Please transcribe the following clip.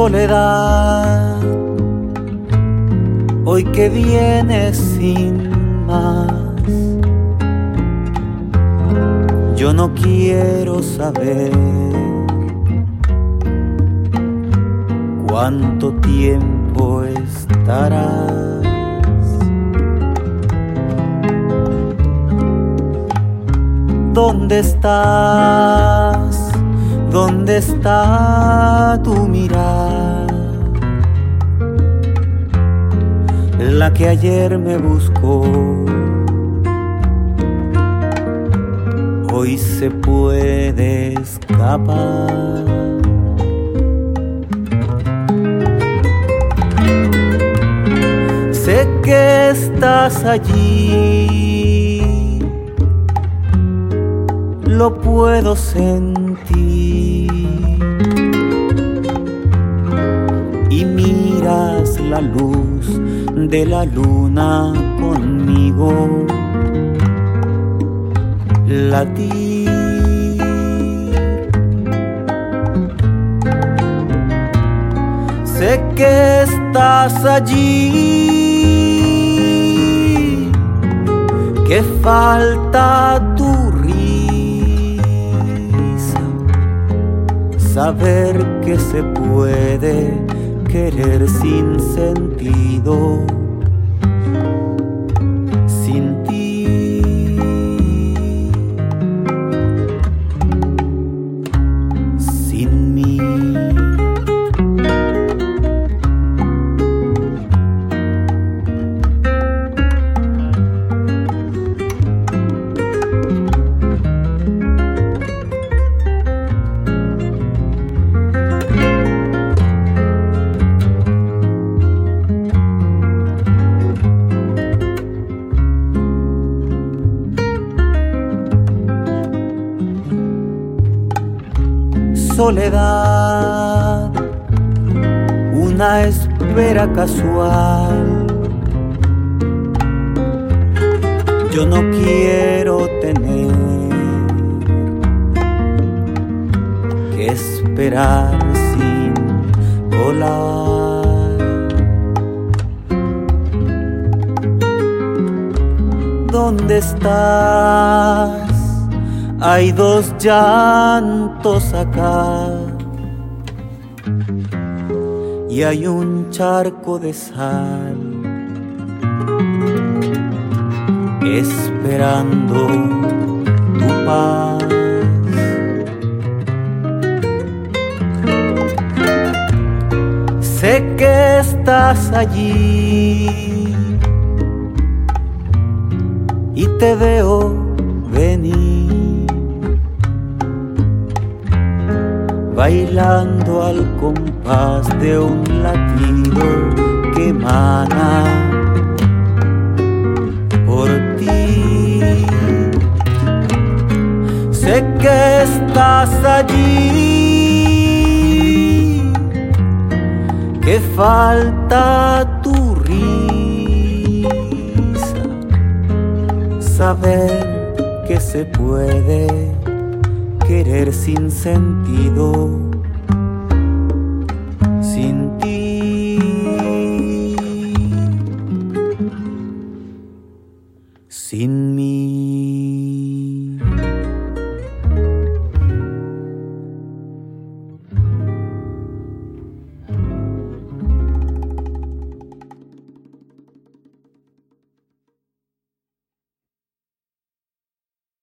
Soledad, hoy que vienes sin más, yo no quiero saber cuánto tiempo estarás. ¿Dónde estás? ¿Dónde está tu mirada? La que ayer me buscó. Hoy se puede escapar. Sé que estás allí, lo puedo sentir. Y miras la luz de la luna conmigo latir. Sé que estás allí, que falta tu risa, saber que se puede querer sin sentido. Soledad, una espera casual. Yo no quiero tener que esperar sin volar. ¿Dónde estás? Hay dos llantos acá. Y hay un charco de sal. Esperando tu paz. Sé que estás allí. Y te veo venir bailando al compás de un latido que emana por ti. Sé que estás allí, que falta tu risa, saber que se puede querer sin sentido,